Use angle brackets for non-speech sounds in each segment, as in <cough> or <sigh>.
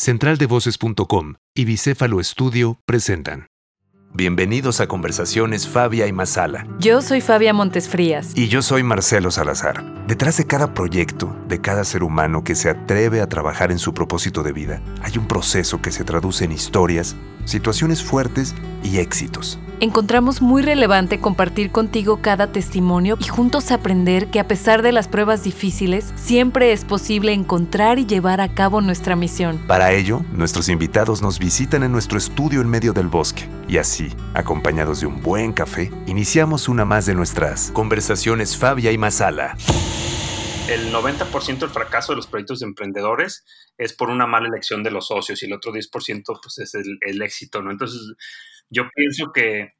Centraldevoces.com y Bicéfalo Estudio presentan. Bienvenidos a Conversaciones Fabia y Masala. Yo soy Fabia Montesfrías. Y yo soy Marcelo Salazar. Detrás de cada proyecto, de cada ser humano que se atreve a trabajar en su propósito de vida, hay un proceso que se traduce en historias, situaciones fuertes y éxitos. Encontramos muy relevante compartir contigo cada testimonio y juntos aprender que a pesar de las pruebas difíciles, siempre es posible encontrar y llevar a cabo nuestra misión. Para ello, nuestros invitados nos visitan en nuestro estudio en medio del bosque y así, acompañados de un buen café, iniciamos una más de nuestras conversaciones Fabia y Masala. El 90% del fracaso de los proyectos de emprendedores es por una mala elección de los socios y el otro 10% pues, es el, éxito, ¿no? Entonces, yo pienso que,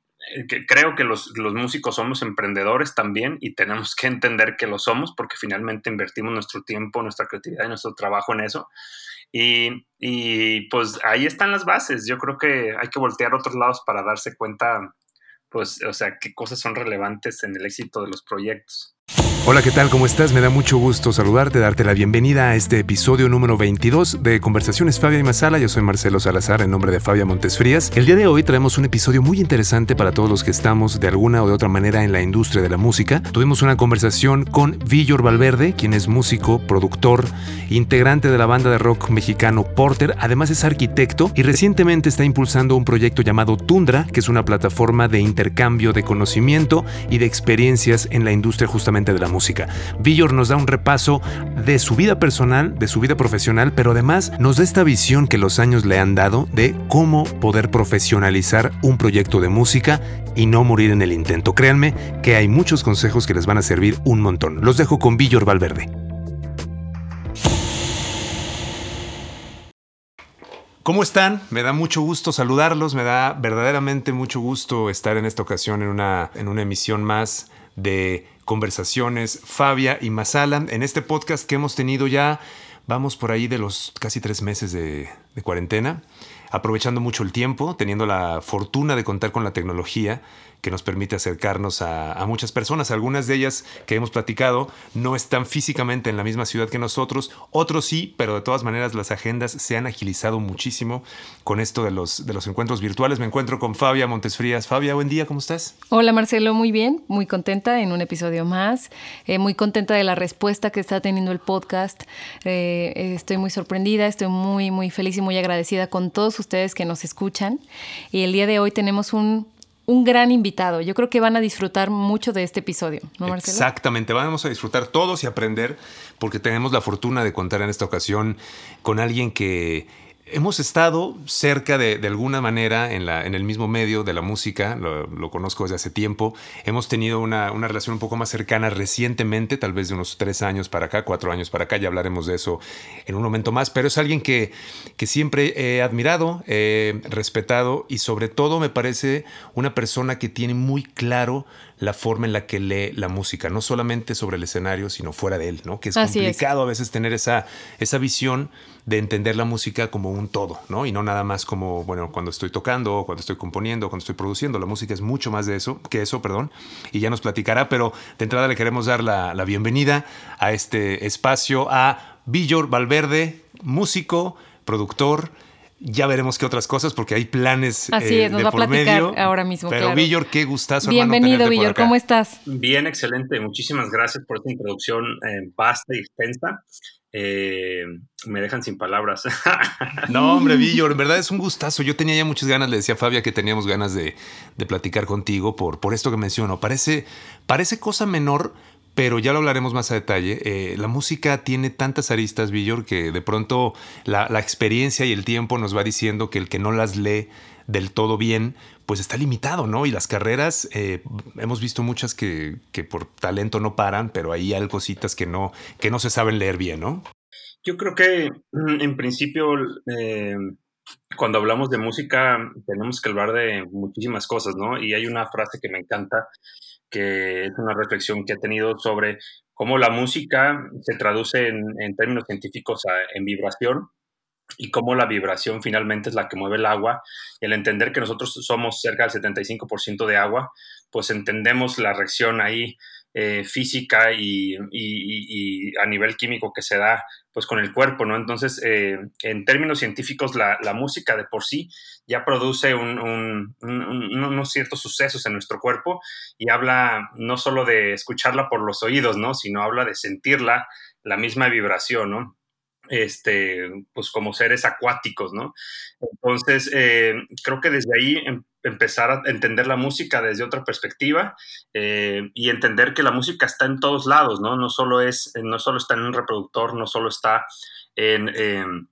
creo que los, músicos somos emprendedores también y tenemos que entender que lo somos porque finalmente invertimos nuestro tiempo, nuestra creatividad y nuestro trabajo en eso. Y, y, pues ahí están las bases. Yo creo que hay que voltear a otros lados para darse cuenta, pues, o sea, qué cosas son relevantes en el éxito de los proyectos. Hola, ¿qué tal? ¿Cómo estás? Me da mucho gusto saludarte, darte la bienvenida a este episodio número 22 de Conversaciones Fabia y Masala. Yo soy Marcelo Salazar en nombre de Fabia Montesfrías. El día de hoy traemos un episodio muy interesante para todos los que estamos de alguna o de otra manera en la industria de la música. Tuvimos una conversación con Villor Valverde, quien es músico, productor, integrante de la banda de rock mexicano Porter, además es arquitecto y recientemente está impulsando un proyecto llamado Tundra, que es una plataforma de intercambio de conocimiento y de experiencias en la industria justamente de la música. Villor nos da un repaso de su vida personal, de su vida profesional, pero además nos da esta visión que los años le han dado de cómo poder profesionalizar un proyecto de música y no morir en el intento. Créanme que hay muchos consejos que les van a servir un montón. Los dejo con Villor Valverde. ¿Cómo están? Me da mucho gusto saludarlos, me da verdaderamente mucho gusto estar en esta ocasión en una, en una emisión más de conversaciones Fabia y Masala en este podcast que hemos tenido ya, vamos por ahí de los casi tres meses de, de cuarentena, aprovechando mucho el tiempo, teniendo la fortuna de contar con la tecnología que nos permite acercarnos a, muchas personas. Algunas de ellas que hemos platicado no están físicamente en la misma ciudad que nosotros, otros sí, pero de todas maneras las agendas se han agilizado muchísimo con esto de los, de los encuentros virtuales. Me encuentro con Fabia Montesfrías. Fabia, buen día, ¿cómo estás? Hola Marcelo, muy bien, muy contenta en un episodio más, eh, muy contenta de la respuesta que está teniendo el podcast. Eh, estoy muy sorprendida, estoy muy, muy feliz y muy agradecida con todos ustedes que nos escuchan. Y el día de hoy tenemos un un gran invitado. Yo creo que van a disfrutar mucho de este episodio. Exactamente, vamos a disfrutar todos y aprender porque tenemos la fortuna de contar en esta ocasión con alguien que hemos estado cerca de, alguna manera en, el mismo medio de la música, lo, conozco desde hace tiempo, hemos tenido una, relación un poco más cercana recientemente, tal vez de unos tres años para acá, cuatro años para acá, ya hablaremos de eso en un momento más, pero es alguien que, siempre he admirado, he respetado y sobre todo me parece una persona que tiene muy claro la forma en la que lee la música, no solamente sobre el escenario, sino fuera de él, ¿no? Que es complicado a veces tener esa, esa visión de entender la música como un todo, ¿no? Y no nada más como, bueno, cuando estoy tocando, cuando estoy componiendo, cuando estoy produciendo. La música es mucho más de eso, que eso, perdón, y ya nos platicará, pero de entrada le queremos dar la, la bienvenida a este espacio a Villor Valverde, músico, productor, ya veremos qué otras cosas porque hay planes. Así es, eh, nos va a platicar ahora mismo. Pero Villor, qué gustazo. Bienvenido, Villor, ¿cómo estás? Bien, excelente. Muchísimas gracias por esta introducción eh, vasta y extensa. Eh, me dejan sin palabras. <laughs> no, hombre, Villor, en verdad es un gustazo. Yo tenía ya muchas ganas, le decía a Fabia que teníamos ganas de, de platicar contigo por, por esto que menciono. Parece, parece cosa menor, pero ya lo hablaremos más a detalle. Eh, la música tiene tantas aristas, Villor, que de pronto la, experiencia y el tiempo nos va diciendo que el que no las lee del todo bien, pues está limitado, ¿no? Y las carreras, eh, hemos visto muchas que, por talento no paran, pero hay cositas que no, que no se saben leer bien, ¿no? Yo creo que mm, en principio, eh, cuando hablamos de música, tenemos que hablar de muchísimas cosas, ¿no? Y hay una frase que me encanta que es una reflexión que ha tenido sobre cómo la música se traduce en, términos científicos en vibración y cómo la vibración finalmente es la que mueve el agua. El entender que nosotros somos cerca del 75% de agua, pues entendemos la reacción ahí eh, física y, a nivel químico que se da pues con el cuerpo, ¿no? Entonces, eh, en términos científicos, la, música de por sí ya produce unos ciertos sucesos en nuestro cuerpo y habla no solo de escucharla por los oídos, ¿no? Sino habla de sentirla, la misma vibración, ¿no? este, pues como seres acuáticos, ¿no? Entonces, eh, creo que desde ahí em, empezar a entender la música desde otra perspectiva eh, y entender que la música está en todos lados, ¿no? No solo, es, no solo está en un reproductor, no solo está en...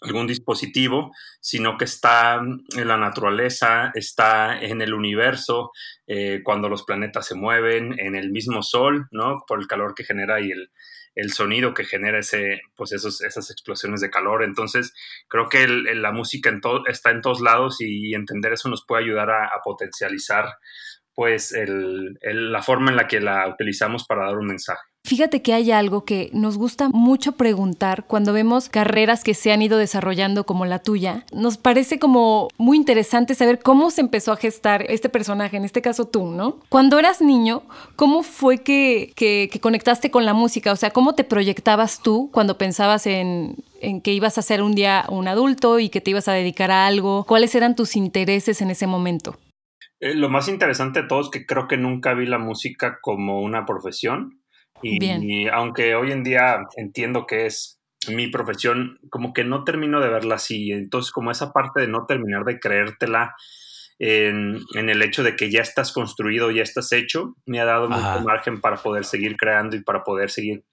algún dispositivo, sino que está en la naturaleza, está en el universo, eh, cuando los planetas se mueven, en el mismo sol, ¿no? Por el calor que genera y el, el sonido que genera ese, pues esos, esas explosiones de calor. Entonces, creo que la música en está en todos lados y entender eso nos puede ayudar a, potencializar pues la forma en la que la utilizamos para dar un mensaje. Fíjate que hay algo que nos gusta mucho preguntar cuando vemos carreras que se han ido desarrollando como la tuya. Nos parece como muy interesante saber cómo se empezó a gestar este personaje, en este caso tú, ¿no? Cuando eras niño, ¿cómo fue que, que, conectaste con la música? O sea, ¿cómo te proyectabas tú cuando pensabas en, en que ibas a ser un día un adulto y que te ibas a dedicar a algo? ¿Cuáles eran tus intereses en ese momento? Eh, lo más interesante de todo es que creo que nunca vi la música como una profesión y, aunque hoy en día entiendo que es mi profesión, como que no termino de verla así. Entonces, como esa parte de no terminar de creértela en, el hecho de que ya estás construido, ya estás hecho, me ha dado mucho margen para poder seguir creando y para poder seguir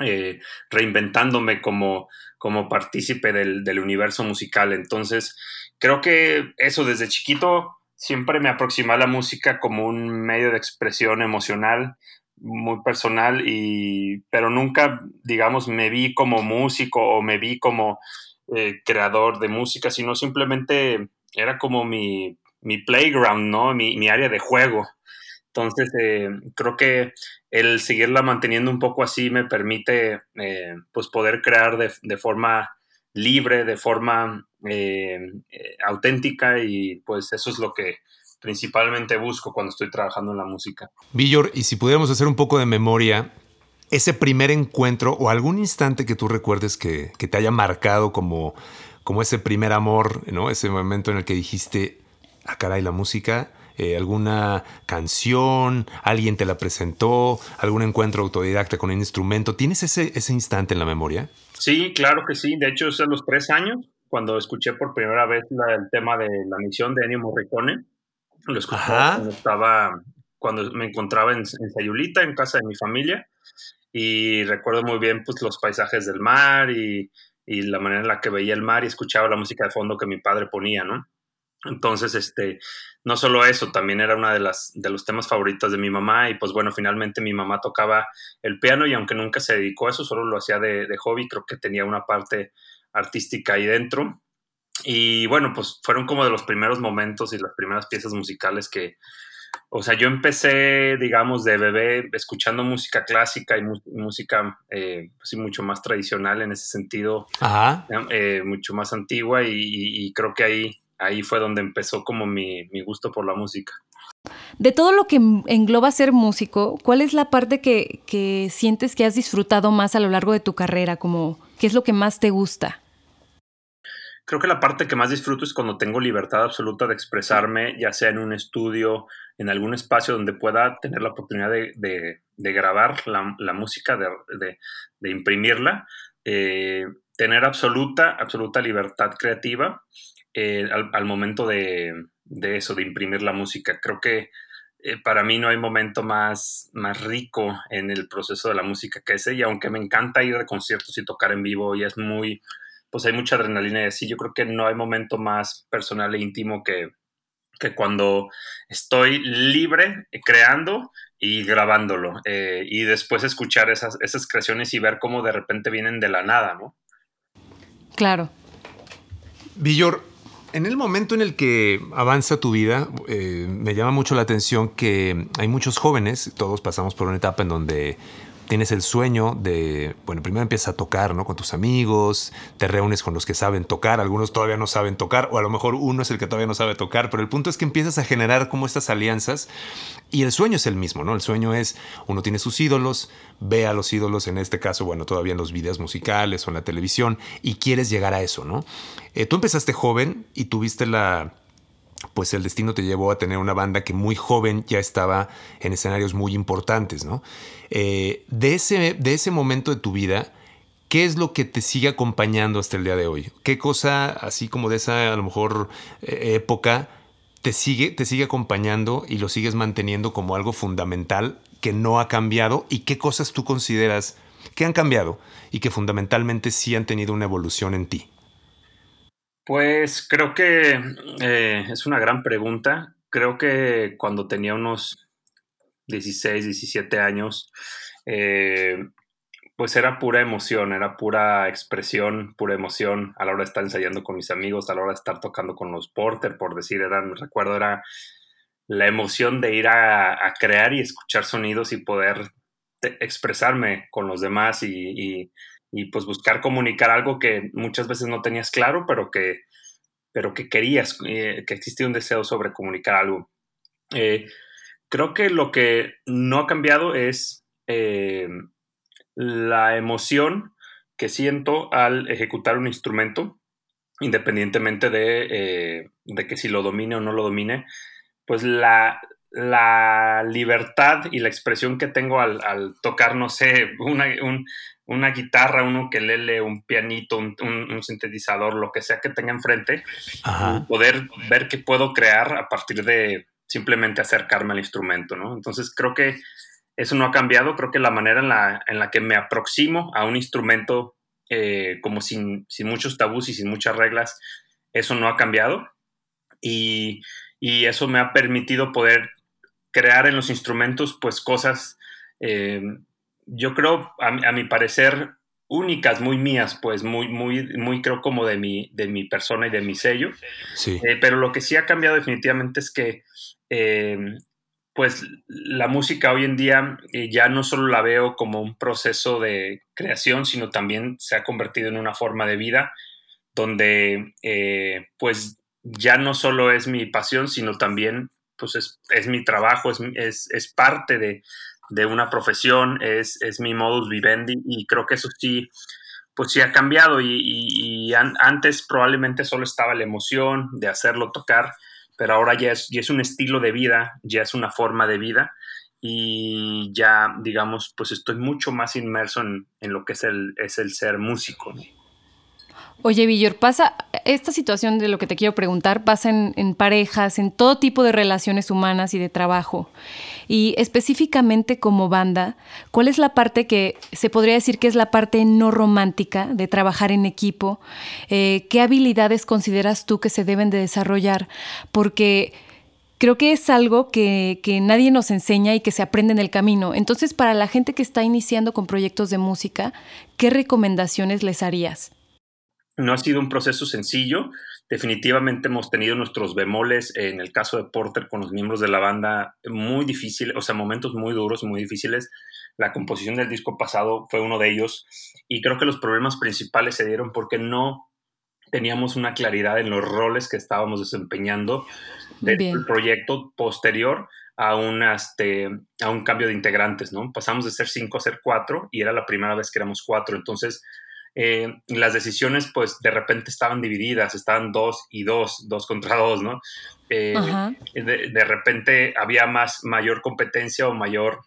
eh, reinventándome como, como partícipe del, del universo musical. Entonces, creo que eso desde chiquito siempre me aproximé a la música como un medio de expresión emocional, muy personal y pero nunca digamos me vi como músico o me vi como eh, creador de música sino simplemente era como mi, mi playground no mi, mi, área de juego. Entonces eh, creo que el seguirla manteniendo un poco así me permite eh, pues poder crear de, de, forma libre de forma auténtica y pues eso es lo que principalmente busco cuando estoy trabajando en la música. Villor, y si pudiéramos hacer un poco de memoria, ese primer encuentro o algún instante que tú recuerdes que, te haya marcado como, como ese primer amor, ¿no? Ese momento en el que dijiste, ah, caray, la música, eh, alguna canción, alguien te la presentó, algún encuentro autodidacta con un instrumento. ¿Tienes ese, ese instante en la memoria? Sí, claro que sí. De hecho, es a los tres años, cuando escuché por primera vez el tema de la misión de Ennio Morricone. Lo escuchaba cuando estaba, cuando me encontraba en, Sayulita, en casa de mi familia, y recuerdo muy bien pues los paisajes del mar y, y, la manera en la que veía el mar y escuchaba la música de fondo que mi padre ponía, ¿no? Entonces, este, no solo eso, también era una de las de los temas favoritos de mi mamá y pues bueno, finalmente mi mamá tocaba el piano y aunque nunca se dedicó a eso, solo lo hacía de, de hobby, creo que tenía una parte artística ahí dentro y bueno, pues fueron como de los primeros momentos y las primeras piezas musicales que, o sea, yo empecé, digamos, de bebé escuchando música clásica y música, eh, pues mucho más tradicional en ese sentido, eh, mucho más antigua y, creo que ahí, ahí fue donde empezó como mi, mi, gusto por la música. De todo lo que engloba ser músico, ¿cuál es la parte que, que sientes que has disfrutado más a lo largo de tu carrera? Como, ¿Qué es lo que más te gusta? Creo que la parte que más disfruto es cuando tengo libertad absoluta de expresarme, ya sea en un estudio, en algún espacio donde pueda tener la oportunidad de, grabar la, música, de, imprimirla, eh, tener absoluta, absoluta libertad creativa eh, al, momento de, eso, de imprimir la música. Creo que eh, para mí no hay momento más, más rico en el proceso de la música que ese, y aunque me encanta ir de conciertos y tocar en vivo, y es muy pues hay mucha adrenalina y así. Yo creo que no hay momento más personal e íntimo que, que cuando estoy libre eh, creando y grabándolo eh, y después escuchar esas, esas creaciones y ver cómo de repente vienen de la nada, ¿no? Claro. Villor, en el momento en el que avanza tu vida, eh, me llama mucho la atención que hay muchos jóvenes, todos pasamos por una etapa en donde tienes el sueño de, bueno, primero empiezas a tocar, ¿no? Con tus amigos, te reúnes con los que saben tocar, algunos todavía no saben tocar, o a lo mejor uno es el que todavía no sabe tocar, pero el punto es que empiezas a generar como estas alianzas y el sueño es el mismo, ¿no? El sueño es, uno tiene sus ídolos, ve a los ídolos, en este caso, bueno, todavía en los videos musicales o en la televisión, y quieres llegar a eso, ¿no? Eh, tú empezaste joven y tuviste la pues el destino te llevó a tener una banda que muy joven ya estaba en escenarios muy importantes, ¿no? Eh, de, ese, de ese momento de tu vida, ¿qué es lo que te sigue acompañando hasta el día de hoy? ¿Qué cosa, así como de esa a lo mejor eh, época, te sigue, te sigue acompañando y lo sigues manteniendo como algo fundamental que no ha cambiado? ¿Y qué cosas tú consideras que han cambiado y que fundamentalmente sí han tenido una evolución en ti? Pues creo que eh, es una gran pregunta. Creo que cuando tenía unos 16, 17 años, eh, pues era pura emoción, era pura expresión, pura emoción a la hora de estar ensayando con mis amigos, a la hora de estar tocando con los Porter, por decir, era, recuerdo, era la emoción de ir a, crear y escuchar sonidos y poder expresarme con los demás y y pues buscar comunicar algo que muchas veces no tenías claro, pero que, pero que querías, eh, que existía un deseo sobre comunicar algo. Eh, creo que lo que no ha cambiado es eh, la emoción que siento al ejecutar un instrumento, independientemente de, de que si lo domine o no lo domine, pues la, la libertad y la expresión que tengo al, tocar, no sé, una, una guitarra, uno que lele, un pianito, un, sintetizador, lo que sea que tenga enfrente, poder ver qué puedo crear a partir de simplemente acercarme al instrumento, ¿no? Entonces creo que eso no ha cambiado, creo que la manera en la, en la que me aproximo a un instrumento eh, como sin, sin, muchos tabús y sin muchas reglas, eso no ha cambiado. Y, y eso me ha permitido poder crear en los instrumentos pues cosas, eh, yo creo, a, mi parecer, únicas, muy mías, pues muy, muy, muy creo como de mi, de mi persona y de mi sello. Sí. Eh, pero lo que sí ha cambiado definitivamente es que eh, pues la música hoy en día ya no solo la veo como un proceso de creación, sino también se ha convertido en una forma de vida donde pues ya no solo es mi pasión, sino también pues es, mi trabajo, es, es, parte de, una profesión, es, mi modus vivendi y creo que eso sí, pues sí ha cambiado y, antes probablemente solo estaba la emoción de hacerlo tocar, pero ahora ya es, es un estilo de vida, ya es una forma de vida y ya, digamos, pues estoy mucho más inmerso en, lo que es el, es el ser músico. Oye, Villor, pasa, esta situación de lo que te quiero preguntar pasa en, parejas, en todo tipo de relaciones humanas y de trabajo. Y específicamente como banda, ¿cuál es la parte que se podría decir que es la parte no romántica de trabajar en equipo? Eh, ¿Qué habilidades consideras tú que se deben de desarrollar? Porque creo que es algo que, que, nadie nos enseña y que se aprende en el camino. Entonces, para la gente que está iniciando con proyectos de música, ¿qué recomendaciones les harías? No ha sido un proceso sencillo. Definitivamente hemos tenido nuestros bemoles en el caso de Porter con los miembros de la banda muy difíciles, o sea, momentos muy duros, muy difíciles. La composición del disco pasado fue uno de ellos y creo que los problemas principales se dieron porque no teníamos una claridad en los roles que estábamos desempeñando del proyecto posterior a un, este, a un cambio de integrantes, ¿no? Pasamos de ser cinco a ser cuatro y era la primera vez que éramos cuatro, entonces eh, las decisiones pues de repente estaban divididas, estaban dos y dos, dos contra dos, ¿no? Eh, de, repente había más, mayor competencia o mayor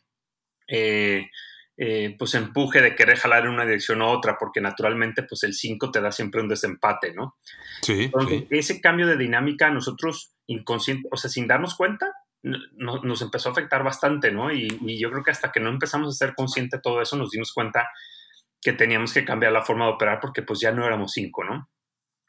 eh, pues empuje de querer jalar en una dirección u otra, porque naturalmente pues el 5 te da siempre un desempate, ¿no? Sí, Ese cambio de dinámica nosotros inconsciente, o sea, sin darnos cuenta, nos empezó a afectar bastante, ¿no? Y, y, yo creo que hasta que no empezamos a ser consciente de todo eso, nos dimos cuenta que teníamos que cambiar la forma de operar porque pues ya no éramos cinco, ¿no?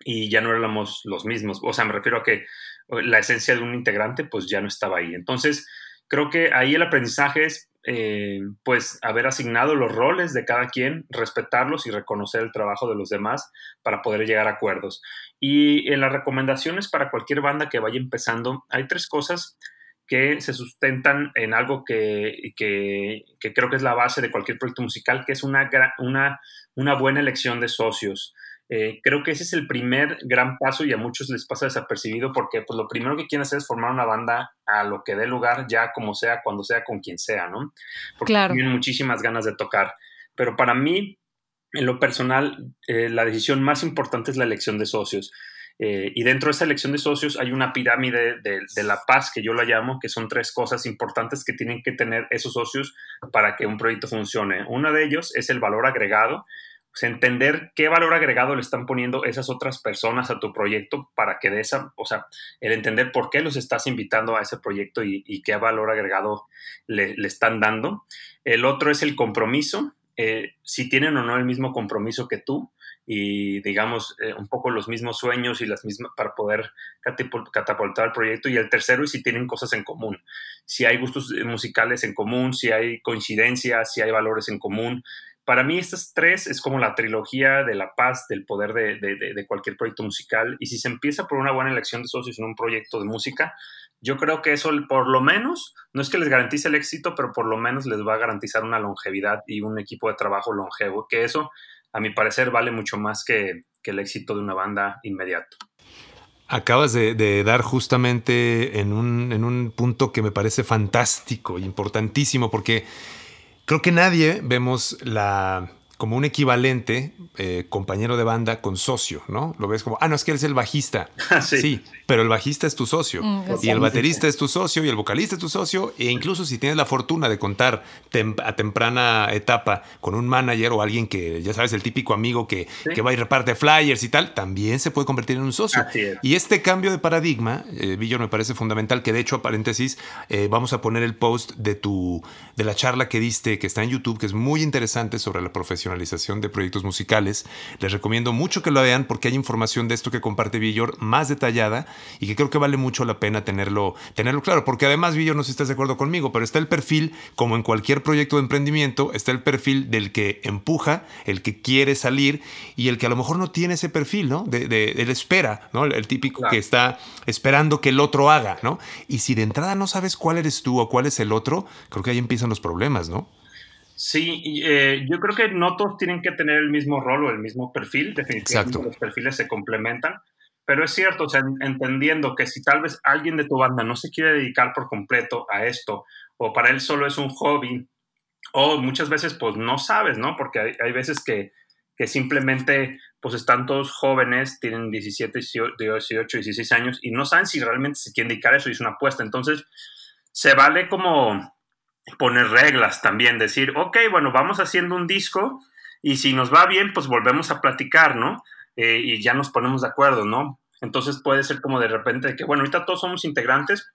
Y ya no éramos los mismos. O sea, me refiero a que la esencia de un integrante pues ya no estaba ahí. Entonces, creo que ahí el aprendizaje es eh, pues haber asignado los roles de cada quien, respetarlos y reconocer el trabajo de los demás para poder llegar a acuerdos. Y en las recomendaciones para cualquier banda que vaya empezando, hay tres cosas que se sustentan en algo que, que, creo que es la base de cualquier proyecto musical, que es una, una, una buena elección de socios. Eh, creo que ese es el primer gran paso y a muchos les pasa desapercibido porque pues, lo primero que quieren hacer es formar una banda a lo que dé lugar, ya como sea, cuando sea, con quien sea, ¿no? Porque tienen muchísimas ganas de tocar. Pero para mí, en lo personal, eh, la decisión más importante es la elección de socios. Eh, y dentro de esa elección de socios hay una pirámide de, la paz, que yo la llamo, que son tres cosas importantes que tienen que tener esos socios para que un proyecto funcione. Uno de ellos es el valor agregado, entender qué valor agregado le están poniendo esas otras personas a tu proyecto para que de esa, o sea, el entender por qué los estás invitando a ese proyecto y, qué valor agregado le, están dando. El otro es el compromiso, eh, si tienen o no el mismo compromiso que tú y digamos eh, un poco los mismos sueños y las mismas para poder catapultar el proyecto. Y el tercero es si tienen cosas en común. Si hay gustos musicales en común si hay coincidencias si hay valores en común. Para mí estas tres es como la trilogía de la paz, del poder de, cualquier proyecto musical. Y si se empieza por una buena elección de socios en un proyecto de música, yo creo que eso por lo menos, no es que les garantice el éxito, pero por lo menos les va a garantizar una longevidad y un equipo de trabajo longevo, que eso, a mi parecer, vale mucho más que, el éxito de una banda inmediato. Acabas de, dar justamente en un, en un punto que me parece fantástico, importantísimo, porque Creo que nadie vemos la como un equivalente eh, compañero de banda con socio, ¿no? Lo ves como, ah, no, es que él es el bajista. <laughs> sí. pero el bajista es tu socio. Mm, y el baterista es tu socio y el vocalista es tu socio. E incluso si tienes la fortuna de contar a temprana etapa con un manager o alguien que, ya sabes, el típico amigo que, que, va y reparte flyers y tal, también se puede convertir en un socio. Y este cambio de paradigma, eh, Villor, me parece fundamental, que de hecho, a paréntesis, eh, vamos a poner el post de tu, de la charla que diste, que está en YouTube, que es muy interesante sobre la profesión de proyectos musicales. Les recomiendo mucho que lo vean porque hay información de esto que comparte Villor más detallada y que creo que vale mucho la pena tenerlo, tenerlo claro. Porque además, Villor, no sé si estás de acuerdo conmigo, pero está el perfil, como en cualquier proyecto de emprendimiento, está el perfil del que empuja, el que quiere salir y el que a lo mejor no tiene ese perfil, ¿no? De, de, espera, ¿no? El, típico que está esperando que el otro haga, ¿no? Y si de entrada no sabes cuál eres tú o cuál es el otro, creo que ahí empiezan los problemas, ¿no? Sí, eh, yo creo que no todos tienen que tener el mismo rol o el mismo perfil, definitivamente los perfiles se complementan, pero es cierto, o sea, entendiendo que si tal vez alguien de tu banda no se quiere dedicar por completo a esto, o para él solo es un hobby, o muchas veces pues no sabes, ¿no? Porque hay, hay veces que, que, simplemente pues están todos jóvenes, tienen 17, 18, 16 años y no saben si realmente se quieren dedicar a eso y es una apuesta, entonces se vale como poner reglas también, decir, ok, bueno, vamos haciendo un disco y si nos va bien, pues volvemos a platicar, ¿no? Eh, y ya nos ponemos de acuerdo, ¿no? Entonces puede ser como de repente que, bueno, ahorita todos somos integrantes,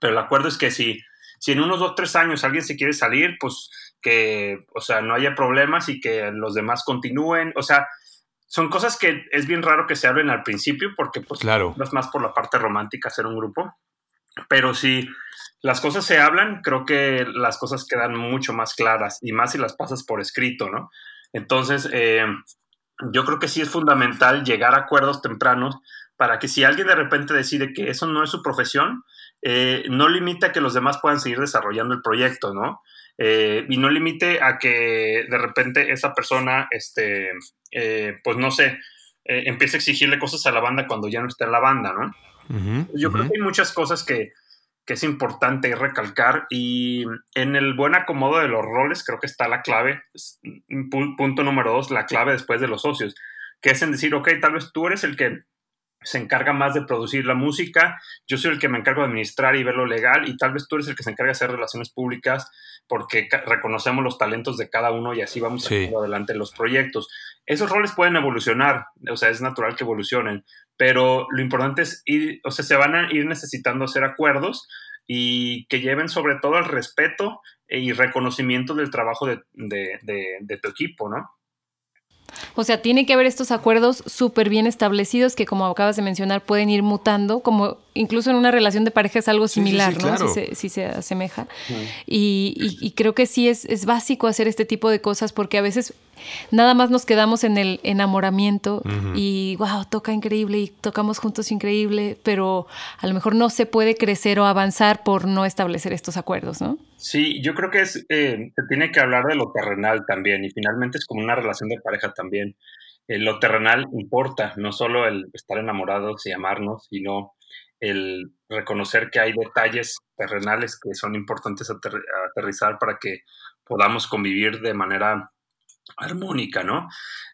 pero el acuerdo es que si, si en unos dos, tres años alguien se quiere salir, pues que, o sea, no haya problemas y que los demás continúen, o sea, son cosas que es bien raro que se hablen al principio porque pues claro. es más por la parte romántica ser un grupo, pero si las cosas se hablan, creo que las cosas quedan mucho más claras y más si las pasas por escrito, ¿no? Entonces, eh, yo creo que sí es fundamental llegar a acuerdos tempranos para que si alguien de repente decide que eso no es su profesión, eh, no limite a que los demás puedan seguir desarrollando el proyecto, ¿no? Eh, y no limite a que de repente esa persona, este, pues no sé, empiece a exigirle cosas a la banda cuando ya no está en la banda, ¿no? yo creo que hay muchas cosas que, que es importante recalcar y en el buen acomodo de los roles creo que está la clave, punto número dos, la clave después de los socios, que es en decir, ok, tal vez tú eres el que se encarga más de producir la música, yo soy el que me encargo de administrar y ver lo legal y tal vez tú eres el que se encarga de hacer relaciones públicas porque reconocemos los talentos de cada uno y así vamos a adelante los proyectos. Esos roles pueden evolucionar, o sea, es natural que evolucionen, pero lo importante es ir, o sea, se van a ir necesitando hacer acuerdos y que lleven sobre todo el respeto y reconocimiento del trabajo de, de tu equipo, ¿no? O sea, tiene que haber estos acuerdos súper bien establecidos que, como acabas de mencionar, pueden ir mutando, como incluso en una relación de pareja es algo similar, ¿no? Si se, asemeja. Y, creo que sí es, es básico hacer este tipo de cosas porque a veces nada más nos quedamos en el enamoramiento y wow, toca increíble y tocamos juntos increíble, pero a lo mejor no se puede crecer o avanzar por no establecer estos acuerdos, ¿no? Sí, yo creo que es, eh, se tiene que hablar de lo terrenal también y finalmente es como una relación de pareja también. Eh, lo terrenal importa, no solo el estar enamorados y amarnos, sino el reconocer que hay detalles terrenales que son importantes aterrizar para que podamos convivir de manera armónica, ¿no?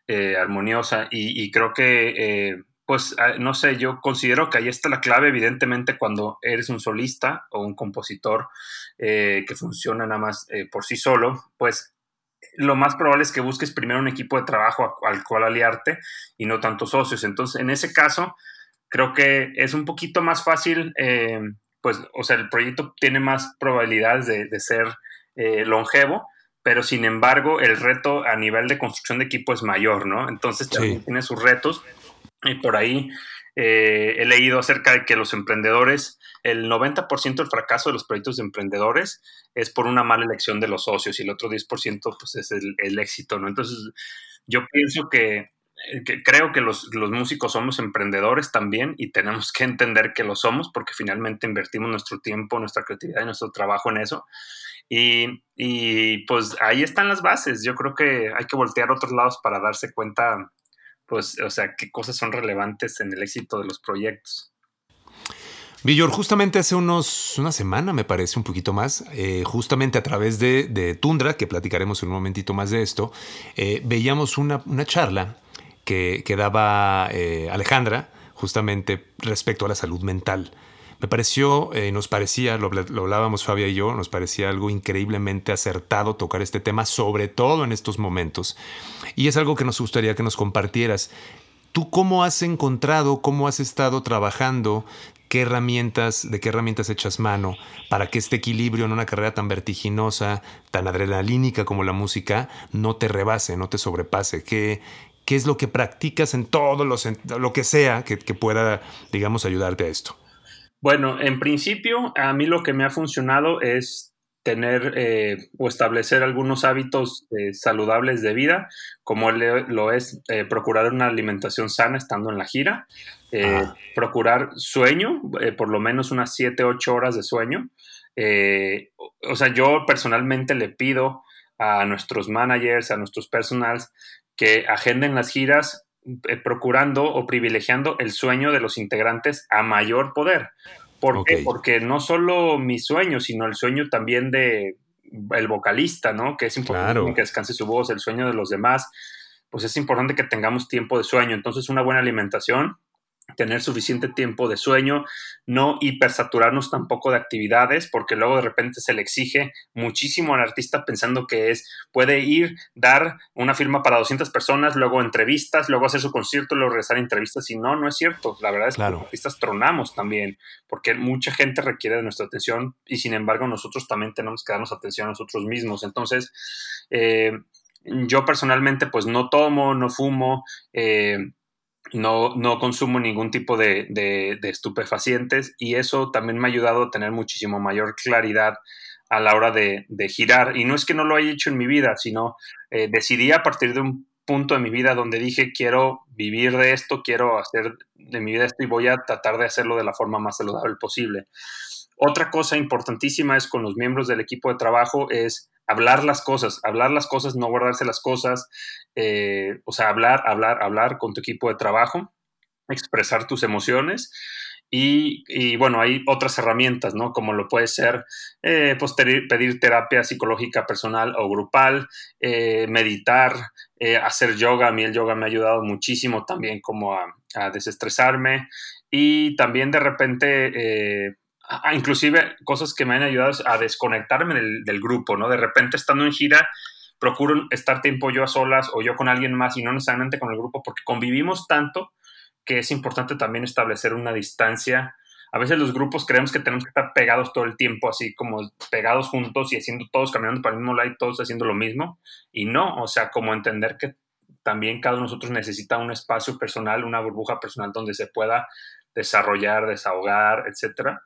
Eh, armoniosa. Y, creo que, eh, pues, ah, no sé, yo considero que ahí está la clave, evidentemente, cuando eres un solista o un compositor eh, que funciona nada más por sí solo, pues lo más probable es que busques primero un equipo de trabajo al cual aliarte y no tantos socios. Entonces, en ese caso, creo que es un poquito más fácil, pues, o sea, el proyecto tiene más probabilidades de, de ser longevo pero sin embargo el reto a nivel de construcción de equipo es mayor, ¿no? Entonces también tiene sus retos y por ahí eh, he leído acerca de que los emprendedores, el 90% del fracaso de los proyectos de emprendedores es por una mala elección de los socios y el otro 10% pues es el, éxito, ¿no? Entonces yo pienso que, que creo que los, los, músicos somos emprendedores también y tenemos que entender que lo somos porque finalmente invertimos nuestro tiempo, nuestra creatividad y nuestro trabajo en eso. Y, pues ahí están las bases. Yo creo que hay que voltear a otros lados para darse cuenta, pues, o sea, qué cosas son relevantes en el éxito de los proyectos. Villor, justamente hace unos, una semana, me parece, un poquito más, eh, justamente a través de, Tundra, que platicaremos en un momentito más de esto, eh, veíamos una, charla que, que daba eh, Alejandra, justamente respecto a la salud mental. Me pareció, eh, nos parecía, lo, hablábamos Fabia y yo, nos parecía algo increíblemente acertado tocar este tema, sobre todo en estos momentos. Y es algo que nos gustaría que nos compartieras. ¿Tú cómo has encontrado, cómo has estado trabajando, qué herramientas, de qué herramientas echas mano para que este equilibrio en una carrera tan vertiginosa, tan adrenalínica como la música, no te rebase, no te sobrepase? ¿Qué, qué es lo que practicas en todo lo, lo que sea que, que pueda, digamos, ayudarte a esto? Bueno, en principio, a mí lo que me ha funcionado es tener eh, o establecer algunos hábitos eh, saludables de vida, como lo es eh, procurar una alimentación sana estando en la gira, ah. procurar sueño, por lo menos unas 7, 8 horas de sueño. o sea, yo personalmente le pido a nuestros managers, a nuestros personals, que agenden las giras eh, procurando o privilegiando el sueño de los integrantes a mayor poder. ¿Por qué? Porque no solo mi sueño, sino el sueño también de el vocalista, ¿no? Que es importante que descanse su voz, el sueño de los demás. Pues es importante que tengamos tiempo de sueño. Entonces, una buena alimentación, tener suficiente tiempo de sueño, no hipersaturarnos tampoco de actividades, porque luego de repente se le exige muchísimo al artista pensando que es, puede ir, dar una firma para 200 personas, luego entrevistas, luego hacer su concierto, luego regresar a entrevistas, y no, no es cierto. La verdad es que los artistas tronamos también, porque mucha gente requiere de nuestra atención y sin embargo nosotros también tenemos que darnos atención a nosotros mismos. Entonces, eh, yo personalmente pues no tomo, no fumo, eh, no, no consumo ningún tipo de, de, estupefacientes y eso también me ha ayudado a tener muchísimo mayor claridad a la hora de, girar. Y no es que no lo haya hecho en mi vida, sino eh, decidí a partir de un punto de mi vida donde dije quiero vivir de esto, quiero hacer de mi vida esto y voy a tratar de hacerlo de la forma más saludable posible. Otra cosa importantísima es con los miembros del equipo de trabajo es hablar las cosas, hablar las cosas, no guardarse las cosas, eh, o sea, hablar, hablar, hablar con tu equipo de trabajo, expresar tus emociones. Y, bueno, hay otras herramientas, ¿no? Como lo puede ser eh, pues, pedir terapia psicológica personal o grupal, eh, meditar, hacer yoga. A mí el yoga me ha ayudado muchísimo también como a, a desestresarme y también de repente inclusive cosas que me han ayudado a desconectarme del, grupo, ¿no? De repente estando en gira, procuro estar tiempo yo a solas o yo con alguien más y no necesariamente con el grupo porque convivimos tanto que es importante también establecer una distancia. A veces los grupos creemos que tenemos que estar pegados todo el tiempo, así como pegados juntos y haciendo todos caminando para el mismo lado y todos haciendo lo mismo. Y no, o sea, como entender que también cada uno de nosotros necesita un espacio personal, una burbuja personal donde se pueda desarrollar, desahogar, etcétera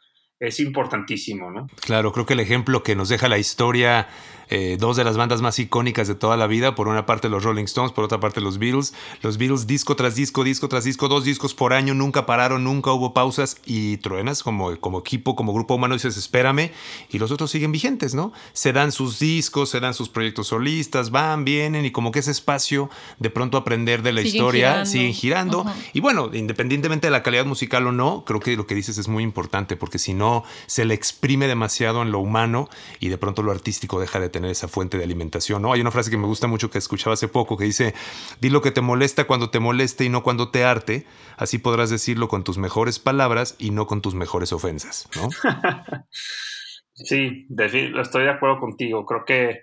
es importantísimo, ¿no? Claro, creo que el ejemplo que nos deja la historia eh, dos de las bandas más icónicas de toda la vida. Por una parte los Rolling Stones, por otra parte los Beatles. Los Beatles disco tras disco, disco tras disco, dos discos por año, nunca pararon, nunca hubo pausas y truenas como, como equipo, como grupo humano dices, espérame. Y los otros siguen vigentes, ¿no? Se dan sus discos, se dan sus proyectos solistas, van, vienen y como que ese espacio de pronto aprender de la historia siguen girando. Y bueno, independientemente de la calidad musical o no, creo que lo que dices es muy importante porque si no se le exprime demasiado en lo humano y de pronto lo artístico deja de tener esa fuente de alimentación. ¿no? Hay una frase que me gusta mucho que escuchaba hace poco que dice, di lo que te molesta cuando te moleste y no cuando te arte, así podrás decirlo con tus mejores palabras y no con tus mejores ofensas. ¿no? <laughs> sí, estoy de acuerdo contigo. Creo que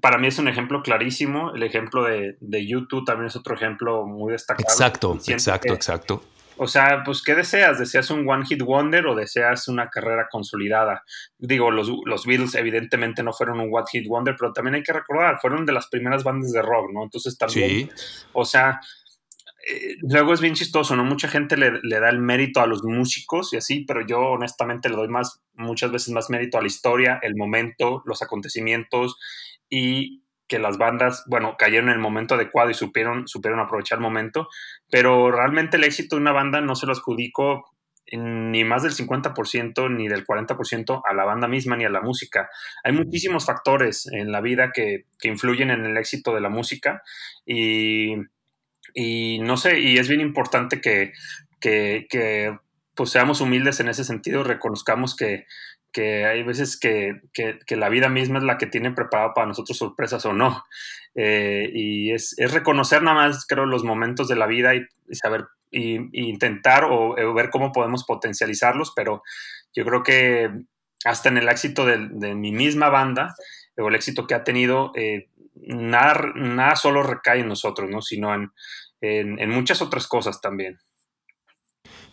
para mí es un ejemplo clarísimo. El ejemplo de, de, YouTube también es otro ejemplo muy destacado. Exacto, exacto, exacto. O sea, pues, ¿qué deseas? ¿Deseas un One Hit Wonder o deseas una carrera consolidada? Digo, los, los Beatles evidentemente no fueron un One Hit Wonder, pero también hay que recordar, fueron de las primeras bandas de rock, ¿no? Entonces también, o sea, eh, luego es bien chistoso, ¿no? Mucha gente le, le, da el mérito a los músicos y así, pero yo honestamente le doy más, muchas veces más mérito a la historia, el momento, los acontecimientos y que las bandas, bueno, cayeron en el momento adecuado y supieron, supieron aprovechar el momento, pero realmente el éxito de una banda no se lo adjudico ni más del 50% ni del 40% a la banda misma ni a la música. Hay muchísimos factores en la vida que, influyen en el éxito de la música y, no sé, y es bien importante que, que, pues seamos humildes en ese sentido, reconozcamos que, que hay veces que, la vida misma es la que tiene preparado para nosotros sorpresas o no. Eh, y es, reconocer nada más, creo, los momentos de la vida y, saber, y, intentar o, ver cómo podemos potencializarlos, pero yo creo que hasta en el éxito de, mi misma banda, o el éxito que ha tenido, eh, nada, nada solo recae en nosotros, ¿no? sino en, en muchas otras cosas también.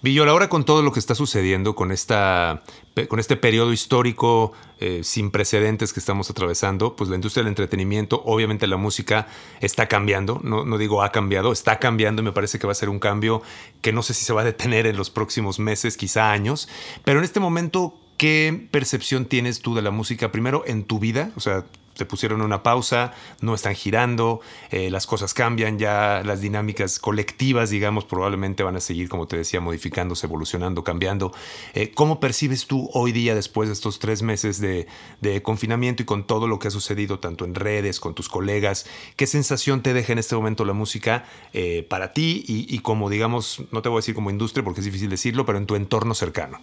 Villor, ahora con todo lo que está sucediendo, con, esta, con este periodo histórico eh, sin precedentes que estamos atravesando, pues la industria del entretenimiento, obviamente la música está cambiando, no, no digo ha cambiado, está cambiando y me parece que va a ser un cambio que no sé si se va a detener en los próximos meses, quizá años, pero en este momento, ¿qué percepción tienes tú de la música primero en tu vida? O sea, te pusieron una pausa, no están girando, eh, las cosas cambian, ya las dinámicas colectivas, digamos, probablemente van a seguir, como te decía, modificándose, evolucionando, cambiando. Eh, ¿Cómo percibes tú hoy día, después de estos tres meses de, confinamiento y con todo lo que ha sucedido, tanto en redes, con tus colegas, qué sensación te deja en este momento la música eh, para ti y, y como, digamos, no te voy a decir como industria porque es difícil decirlo, pero en tu entorno cercano?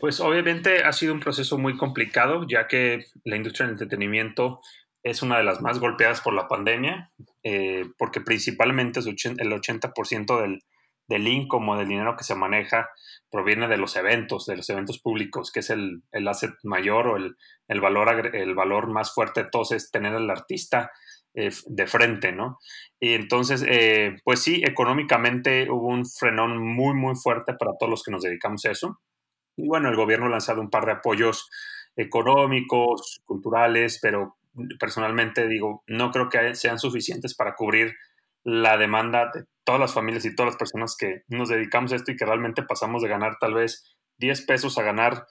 Pues obviamente ha sido un proceso muy complicado, ya que la industria del entretenimiento es una de las más golpeadas por la pandemia, eh, porque principalmente el 80% del, del income del dinero que se maneja proviene de los eventos, de los eventos públicos, que es el, el asset mayor o el, el, valor, el valor más fuerte de todos, es tener al artista eh, de frente, ¿no? Y entonces, eh, pues sí, económicamente hubo un frenón muy, muy fuerte para todos los que nos dedicamos a eso. Y bueno, el gobierno ha lanzado un par de apoyos económicos, culturales, pero personalmente digo, no creo que sean suficientes para cubrir la demanda de todas las familias y todas las personas que nos dedicamos a esto y que realmente pasamos de ganar tal vez 10 pesos a ganar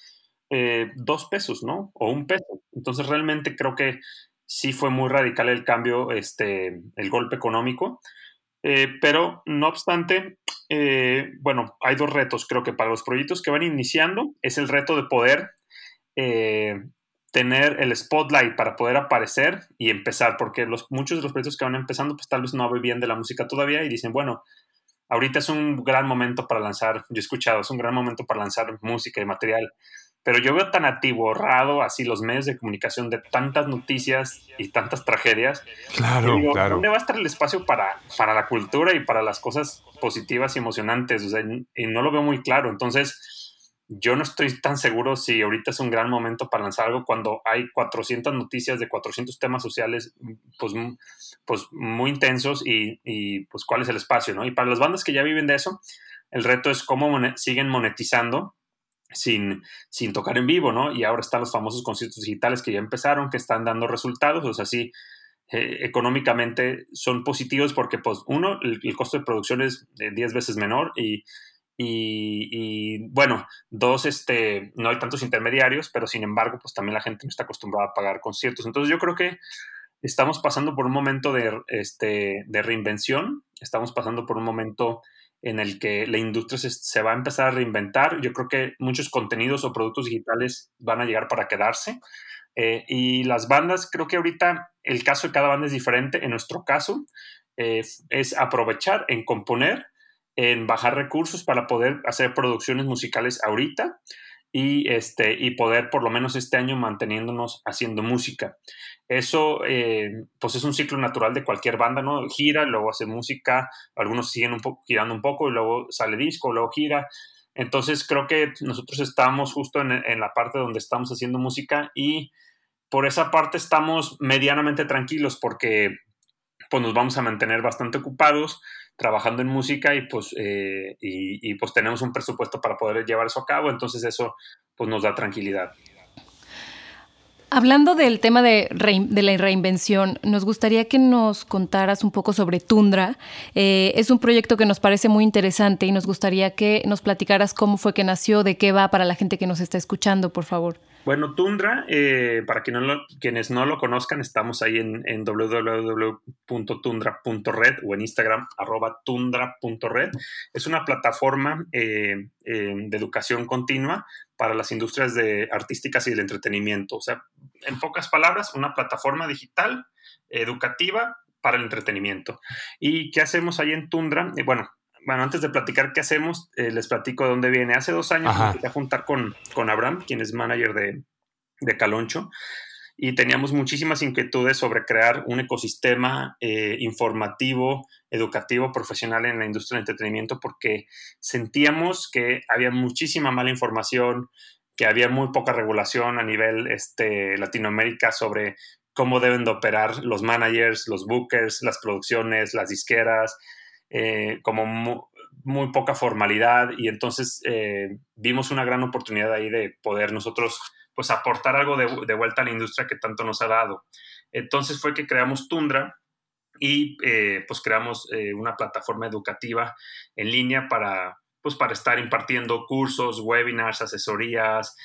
eh, 2 pesos, ¿no? O un peso. Entonces realmente creo que sí fue muy radical el cambio, este, el golpe económico. Eh, pero no obstante, eh, bueno, hay dos retos. Creo que para los proyectos que van iniciando es el reto de poder eh, tener el spotlight para poder aparecer y empezar, porque los, muchos de los proyectos que van empezando, pues tal vez no hablan bien de la música todavía y dicen, bueno, ahorita es un gran momento para lanzar, yo he escuchado, es un gran momento para lanzar música y material pero yo veo tan atiborrado así los medios de comunicación de tantas noticias y tantas tragedias. Claro, claro. ¿Dónde va a estar el espacio para, para la cultura y para las cosas positivas y emocionantes? O sea, y no lo veo muy claro. Entonces, yo no estoy tan seguro si ahorita es un gran momento para lanzar algo cuando hay 400 noticias de 400 temas sociales, pues, pues muy intensos y, y pues cuál es el espacio, ¿no? Y para las bandas que ya viven de eso, el reto es cómo siguen monetizando sin, sin tocar en vivo, ¿no? Y ahora están los famosos conciertos digitales que ya empezaron, que están dando resultados, o sea, sí, eh, económicamente son positivos porque, pues, uno, el, costo de producción es 10 veces menor y, y, bueno, dos, este, no hay tantos intermediarios, pero sin embargo, pues también la gente no está acostumbrada a pagar conciertos. Entonces yo creo que estamos pasando por un momento de, este, de reinvención, estamos pasando por un momento en el que la industria se, va a empezar a reinventar. Yo creo que muchos contenidos o productos digitales van a llegar para quedarse. Eh, y las bandas, creo que ahorita el caso de cada banda es diferente. En nuestro caso, eh, es aprovechar en componer, en bajar recursos para poder hacer producciones musicales ahorita y, este, y poder por lo menos este año manteniéndonos haciendo música. Eso eh, pues es un ciclo natural de cualquier banda, ¿no? Gira, luego hace música, algunos siguen girando un poco y luego sale disco, luego gira. Entonces creo que nosotros estamos justo en, en la parte donde estamos haciendo música y por esa parte estamos medianamente tranquilos porque pues nos vamos a mantener bastante ocupados trabajando en música y pues, eh, y, pues tenemos un presupuesto para poder llevar eso a cabo, entonces eso pues nos da tranquilidad. Hablando del tema de, de, la reinvención, nos gustaría que nos contaras un poco sobre Tundra. Eh, es un proyecto que nos parece muy interesante y nos gustaría que nos platicaras cómo fue que nació, de qué va para la gente que nos está escuchando, por favor. Bueno, Tundra, eh, para quienes no lo conozcan, estamos ahí en, www.tundra.red o en Instagram, arroba tundra.red. Es una plataforma eh, eh, de educación continua para las industrias de artísticas y del entretenimiento. O sea, en pocas palabras, una plataforma digital educativa para el entretenimiento. ¿Y qué hacemos ahí en Tundra? bueno, bueno, antes de platicar qué hacemos, eh, les platico de dónde viene. Hace dos años me fui a juntar con, con Abraham, quien es manager de, de Caloncho, y teníamos muchísimas inquietudes sobre crear un ecosistema eh, informativo, educativo, profesional en la industria del entretenimiento, porque sentíamos que había muchísima mala información, que había muy poca regulación a nivel este, Latinoamérica sobre cómo deben de operar los managers, los bookers, las producciones, las disqueras, eh, como muy, poca formalidad y entonces eh, vimos una gran oportunidad ahí de poder nosotros pues aportar algo de, vuelta a la industria que tanto nos ha dado. Entonces fue que creamos Tundra y eh, pues creamos una plataforma educativa en línea para pues para estar impartiendo cursos, webinars, asesorías,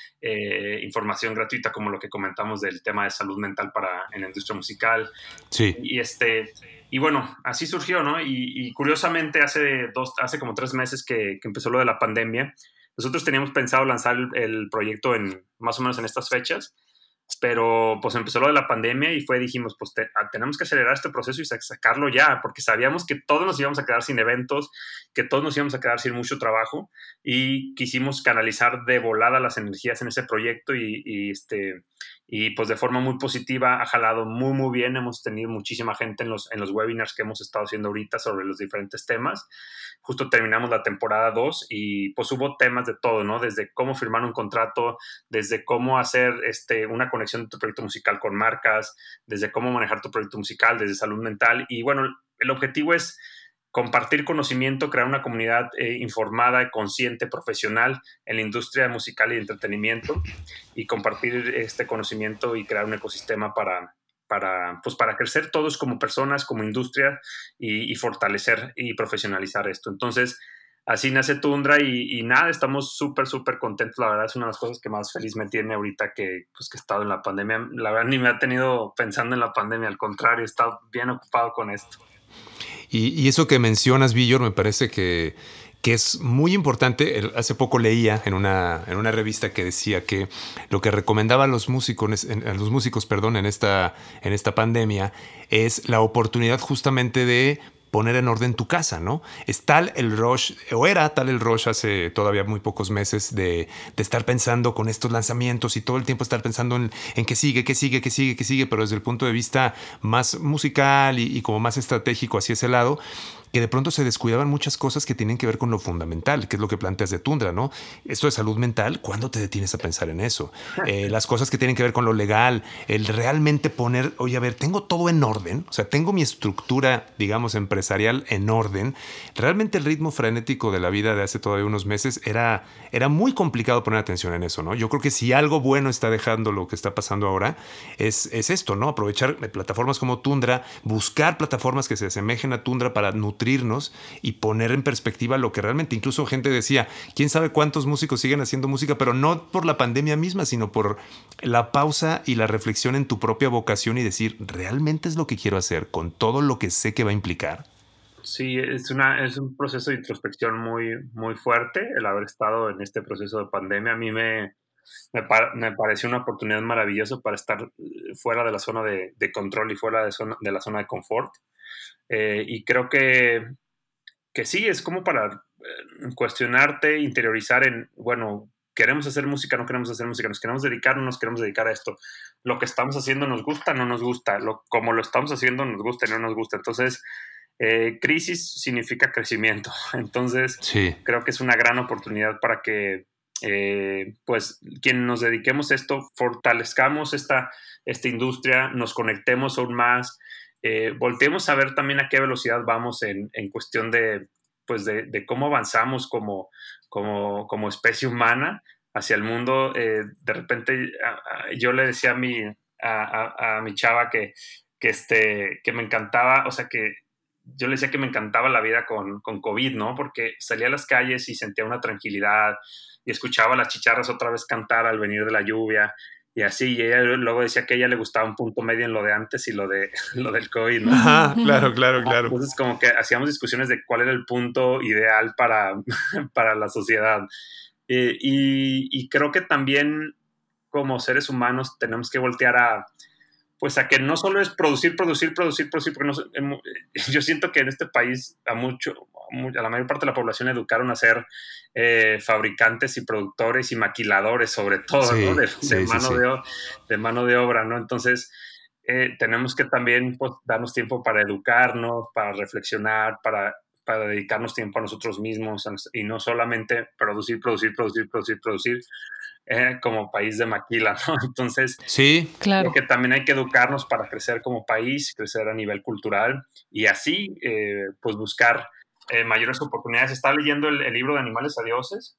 información gratuita como lo que comentamos del tema de salud mental para en la industria musical. Sí. Y este y bueno, así surgió, ¿no? Y, curiosamente hace, dos, hace como tres meses que, empezó lo de la pandemia, nosotros teníamos pensado lanzar el, proyecto en más o menos en estas fechas, pero pues empezó lo de la pandemia y fue, dijimos, pues ah, tenemos que acelerar este proceso y sacarlo ya, porque sabíamos que todos nos íbamos a quedar sin eventos, que todos nos íbamos a quedar sin mucho trabajo y quisimos canalizar de volada las energías en ese proyecto y, y este, y pues de forma muy positiva ha jalado muy muy bien, hemos tenido muchísima gente en los, en los webinars que hemos estado haciendo ahorita sobre los diferentes temas. Justo terminamos la temporada 2 y pues hubo temas de todo, ¿no? Desde cómo firmar un contrato, desde cómo hacer este, una conexión de tu proyecto musical con marcas, desde cómo manejar tu proyecto musical, desde salud mental y bueno, el objetivo es compartir conocimiento, crear una comunidad eh, informada, consciente, profesional en la industria musical y de entretenimiento y compartir este conocimiento y crear un ecosistema para, para, pues para crecer todos como personas, como industria y, fortalecer y profesionalizar esto. Entonces, así nace Tundra y, nada, estamos súper, súper contentos. La verdad es una de las cosas que más feliz me tiene ahorita que, pues, que he estado en la pandemia. La verdad ni me ha tenido pensando en la pandemia, al contrario, he estado bien ocupado con esto. Y, eso que mencionas, Villor, me parece que, que es muy importante. Hace poco leía en una, en una revista que decía que lo que recomendaba a los músicos, a los músicos perdón, en, esta, en esta pandemia es la oportunidad justamente de poner en orden tu casa, ¿no? Es tal el rush, o era tal el rush hace todavía muy pocos meses de, estar pensando con estos lanzamientos y todo el tiempo estar pensando en, qué sigue, qué sigue, qué sigue, qué sigue, pero desde el punto de vista más musical y, como más estratégico hacia ese lado, que de pronto se descuidaban muchas cosas que tienen que ver con lo fundamental, que es lo que planteas de Tundra, ¿no? Esto de salud mental, ¿cuándo te detienes a pensar en eso? <laughs> Eh, las cosas que tienen que ver con lo legal, el realmente poner, oye, a ver, tengo todo en orden, o sea, tengo mi estructura, digamos, empresarial en orden. Realmente el ritmo frenético de la vida de hace todavía unos meses era, era muy complicado poner atención en eso, ¿no? Yo creo que si algo bueno está dejando lo que está pasando ahora, es, es esto, ¿no? Aprovechar plataformas como Tundra, buscar plataformas que se asemejen a Tundra para nutrirnos y poner en perspectiva lo que realmente incluso gente decía, quién sabe cuántos músicos siguen haciendo música, pero no por la pandemia misma, sino por la pausa y la reflexión en tu propia vocación y decir, ¿realmente es lo que quiero hacer con todo lo que sé que va a implicar? Sí, es, una, es un proceso de introspección muy, muy fuerte el haber estado en este proceso de pandemia. A mí me, me, pareció una oportunidad maravillosa para estar fuera de la zona de, control y fuera de, de, la zona de confort. Eh, y creo que, que sí, es como para eh, cuestionarte, interiorizar en, bueno, queremos hacer música, no queremos hacer música, nos queremos dedicar, no nos queremos dedicar a esto. Lo que estamos haciendo nos gusta, no nos gusta. Lo, como lo estamos haciendo nos gusta, no nos gusta. Entonces, crisis significa crecimiento. <laughs> Entonces, creo que es una gran oportunidad para que eh, pues quienes nos dediquemos a esto, fortalezcamos esta, esta industria, nos conectemos aún más, eh, a ver también a qué velocidad vamos en, en cuestión de, pues de, cómo avanzamos como, como, como, especie humana hacia el mundo. Eh, de repente yo le decía a mi, a, a, mi chava que, que, este, que me encantaba, o sea, que yo le decía que me encantaba la vida con, con COVID, ¿no? Porque salía a las calles y sentía una tranquilidad, y escuchaba las chicharras otra vez cantar al venir de la lluvia y así, y ella luego decía que a ella le gustaba un punto medio en lo de antes y lo de <laughs> lo del COVID, ¿no? claro, claro, claro. Entonces como que hacíamos discusiones de cuál era el punto ideal para, <laughs> para la sociedad. y, y creo que también como seres humanos tenemos que voltear a, pues a que no solo es producir, producir, producir, producir, porque no, <laughs> yo siento que en este país a mucho, a la mayor parte de la población educaron a ser eh, fabricantes y productores y maquiladores, sobre todo, ¿no? de, mano de, de, mano de, obra, ¿no? Entonces, eh, tenemos que también pues, darnos tiempo para educarnos, para reflexionar, para, para dedicarnos tiempo a nosotros mismos y no solamente producir, producir, producir, producir, producir, eh, como país de maquila, <laughs> ¿no? Entonces, sí, claro. que también hay que educarnos para crecer como país, crecer a nivel cultural y así, eh, pues buscar eh, mayores oportunidades. Estaba leyendo el, libro de Animales a Dioses.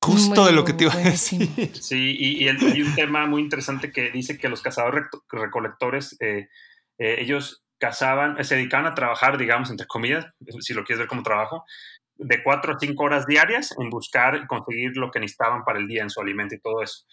Justo de lo que te iba a decir. <laughs> Sí, y, y hay un tema muy interesante que dice que los cazadores recolectores, ellos cazaban, se dedicaban a trabajar, digamos, entre comillas, si lo quieres ver como trabajo, de cuatro a cinco horas diarias en buscar y conseguir lo que necesitaban para el día en su alimento y todo eso.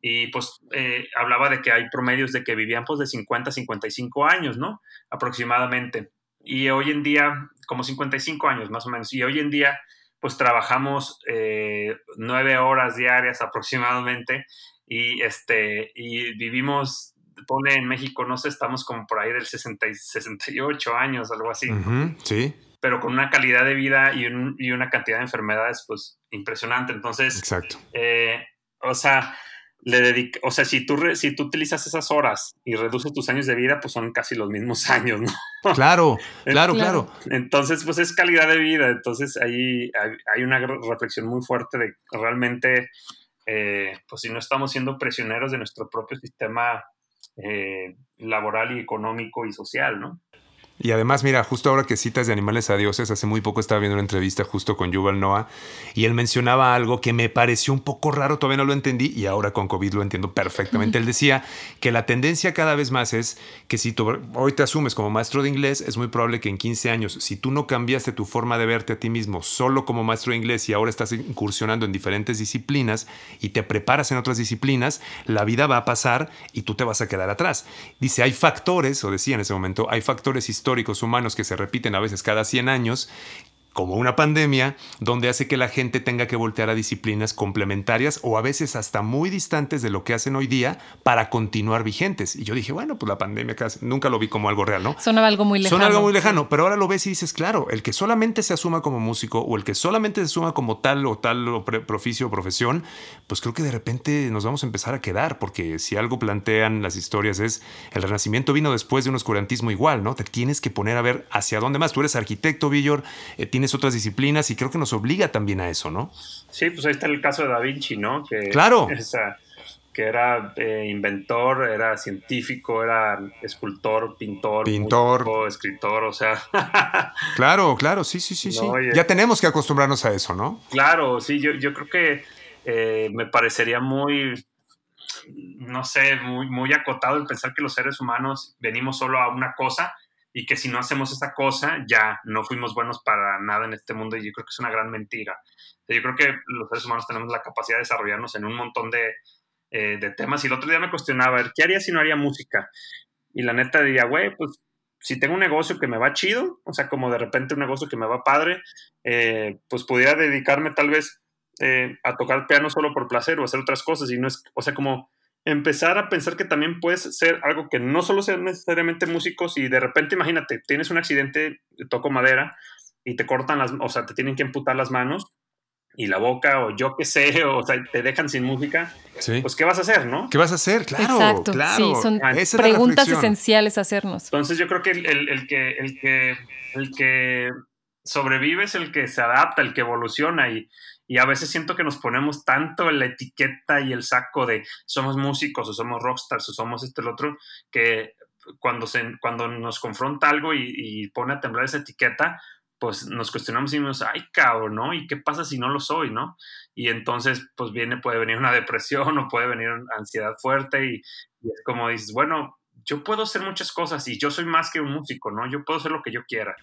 Y pues eh, hablaba de que hay promedios de que vivían pues de 50 a 55 años, ¿no? Aproximadamente. Y hoy en día, como 55 años más o menos. Y hoy en día, pues trabajamos eh, nueve horas diarias aproximadamente y, este, y vivimos, pone en México, no sé, estamos como por ahí del 60, 68 años, algo así. sí pero con una calidad de vida y, y una cantidad de enfermedades, pues, impresionante. Entonces, Exacto. Eh, o sea, le dedica, o sea, si tú, si tú utilizas esas horas y reduces tus años de vida, pues son casi los mismos <laughs> años, ¿no? Claro, claro, claro. Entonces, pues es calidad de vida. Entonces, ahí hay, una reflexión muy fuerte de realmente, eh, pues si no estamos siendo prisioneros de nuestro propio sistema eh, laboral y económico y social, ¿no? Y además, mira, justo ahora que citas de animales a dioses, hace muy poco estaba viendo una entrevista justo con Yuval Noah y él mencionaba algo que me pareció un poco raro, todavía no lo entendí y ahora con COVID lo entiendo perfectamente. Él decía que la tendencia cada vez más es que si tú hoy te asumes como maestro de inglés, es muy probable que en 15 años, si tú no cambiaste tu forma de verte a ti mismo solo como maestro de inglés y ahora estás incursionando en diferentes disciplinas y te preparas en otras disciplinas, la vida va a pasar y tú te vas a quedar atrás. Dice, hay factores, o decía en ese momento, hay factores históricos históricos humanos que se repiten a veces cada 100 años, como una pandemia, donde hace que la gente tenga que voltear a disciplinas complementarias o a veces hasta muy distantes de lo que hacen hoy día para continuar vigentes. Y yo dije, bueno, pues la pandemia casi, nunca lo vi como algo real, ¿no? Sonaba algo muy lejano. Son algo muy lejano, pero ahora lo ves y dices, claro, el que solamente se asuma como músico o el que solamente se asuma como tal o tal o proficio o profesión, pues creo que de repente nos vamos a empezar a quedar, porque si algo plantean las historias es, el renacimiento vino después de un oscurantismo igual, ¿no? Te tienes que poner a ver hacia dónde más. Tú eres arquitecto, Villor, eh, tienes otras disciplinas y creo que nos obliga también a eso, ¿no? Sí, pues ahí está el caso de Da Vinci, ¿no? Que, claro. <laughs> que era eh, inventor, era científico, era escultor, pintor, pintor, escritor, o sea. <laughs> claro, claro, sí, sí, sí, sí. Ya tenemos que acostumbrarnos a eso, ¿no? Claro, sí, yo, yo creo que eh, me parecería muy, no sé, muy, muy acotado el pensar que los seres humanos venimos solo a una cosa y que si no hacemos esa cosa ya no fuimos buenos para nada en este mundo y yo creo que es una gran mentira. Yo creo que los seres humanos tenemos la capacidad de desarrollarnos en un montón de, eh, temas y el otro día me cuestionaba, ¿qué haría si no haría música? Y la neta diría, güey, pues si tengo un negocio que me va chido, o sea, como de repente un negocio que me va padre, eh, pues pudiera dedicarme tal vez eh, a tocar piano solo por placer o hacer otras cosas y no es, o sea, como empezar a pensar que también puedes ser algo que no solo sean necesariamente músicos y de repente imagínate, tienes un accidente, toco madera y te cortan las, o sea, te tienen que amputar las manos y la boca o yo qué sé, <laughs> o, sea, te dejan sin música, pues ¿qué vas a hacer, no? ¿Qué vas a hacer? Claro, Exacto, claro. Sí, son preguntas esenciales a hacernos. Entonces yo creo que el, el, que el que el que sobrevive es el que se adapta, el que evoluciona y, y a veces siento que nos ponemos tanto en la etiqueta y el saco de somos músicos o somos rockstars o somos este el otro, que cuando, se, cuando nos confronta algo y, pone a temblar esa etiqueta, pues nos cuestionamos y decimos, ay, cabrón, ¿no? ¿Y qué pasa si no lo soy, no? Y entonces, pues viene, puede venir una <laughs> depresión o puede venir una ansiedad fuerte y, es como dices, bueno, yo puedo hacer muchas cosas y yo soy más que un músico, ¿no? Yo puedo hacer lo que yo quiera.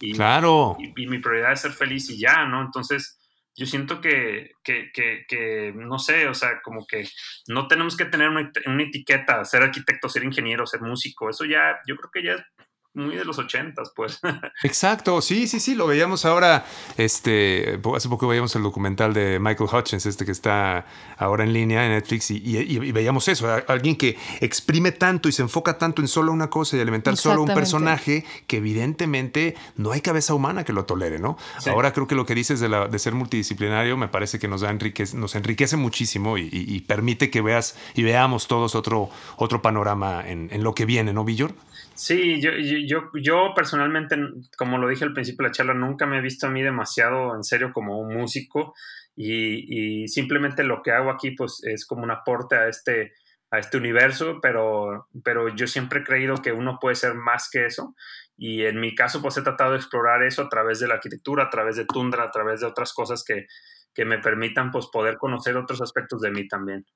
Y, claro. y mi prioridad es ser feliz y ya, ¿no? Entonces, yo siento que, que, que, no sé, o sea, como que no tenemos que tener una, una, etiqueta, ser arquitecto, ser ingeniero, ser músico, eso ya, yo creo que ya muy de los ochentas, pues. <laughs> Exacto, sí, sí, sí, lo veíamos ahora, este, hace poco veíamos el documental de Michael Hutchins, este que está ahora en línea en Netflix, y, veíamos eso, alguien que exprime tanto y se enfoca tanto en solo una cosa y alimentar solo un personaje que evidentemente no hay cabeza humana que lo tolere, ¿no? Ahora creo que lo que dices de, la, de ser multidisciplinario me parece que nos, da enriquece, nos enriquece muchísimo y, permite que veas y veamos todos otro, otro panorama en, en lo que viene, ¿no, Villor? Sí, yo, yo, yo personalmente, como lo dije al principio de la charla, nunca me he visto a mí demasiado en serio como un músico y, simplemente lo que hago aquí pues es como un aporte a este, a este universo, pero, pero yo siempre he creído que uno puede ser más que eso y en mi caso pues he tratado de explorar eso a través de la arquitectura, a través de Tundra, a través de otras cosas que, que me permitan pues poder conocer otros aspectos de mí también.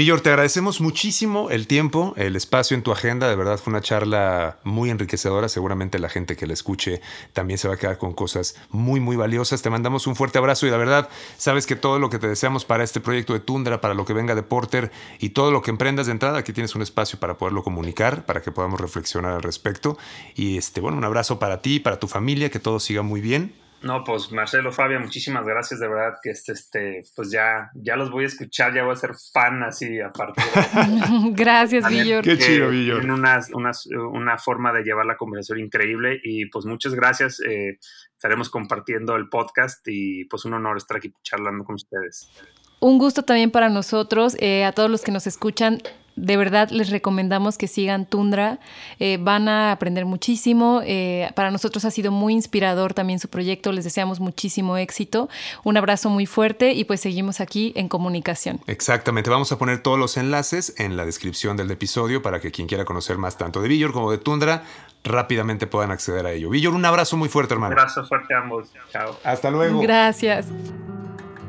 Villor, te agradecemos muchísimo el tiempo, el espacio en tu agenda. De verdad fue una charla muy enriquecedora. Seguramente la gente que la escuche también se va a quedar con cosas muy, muy valiosas. Te mandamos un fuerte abrazo y la verdad, sabes que todo lo que te deseamos para este proyecto de Tundra, para lo que venga de Porter y todo lo que emprendas de entrada, aquí tienes un espacio para poderlo comunicar, para que podamos reflexionar al respecto. Y este, bueno, un abrazo para ti, para tu familia, que todo siga muy bien. No, pues Marcelo, Fabia, muchísimas gracias, de verdad que este, este, pues ya, ya los voy a escuchar, ya voy a ser fan así aparte. <laughs> gracias, Villor. Qué chido, Villor. Tienen una, una, una, forma de llevar la conversación increíble y pues muchas gracias. Eh, estaremos compartiendo el podcast y pues un honor estar aquí charlando con ustedes. Un gusto también para nosotros, eh, a todos los que nos escuchan de verdad les recomendamos que sigan Tundra. Eh, van a aprender muchísimo. Eh, para nosotros ha sido muy inspirador también su proyecto. Les deseamos muchísimo éxito. Un abrazo muy fuerte y pues seguimos aquí en comunicación. Exactamente. Vamos a poner todos los enlaces en la descripción del episodio para que quien quiera conocer más tanto de Villor como de Tundra rápidamente puedan acceder a ello. Villor, un abrazo muy fuerte, hermano. Un abrazo fuerte a ambos. Chao. Hasta luego. Gracias.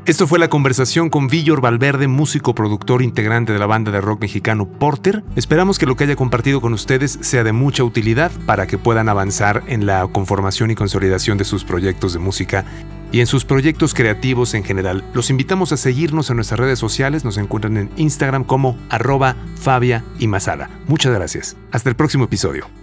Esto fue la conversación con Villor Valverde, músico productor integrante de la banda de rock mexicano Porter. Esperamos que lo que haya compartido con ustedes sea de mucha utilidad para que puedan avanzar en la conformación y consolidación de sus proyectos de música y en sus proyectos creativos en general. Los invitamos a seguirnos en nuestras redes sociales, nos encuentran en Instagram como arroba Fabia y Masala. Muchas gracias. Hasta el próximo episodio.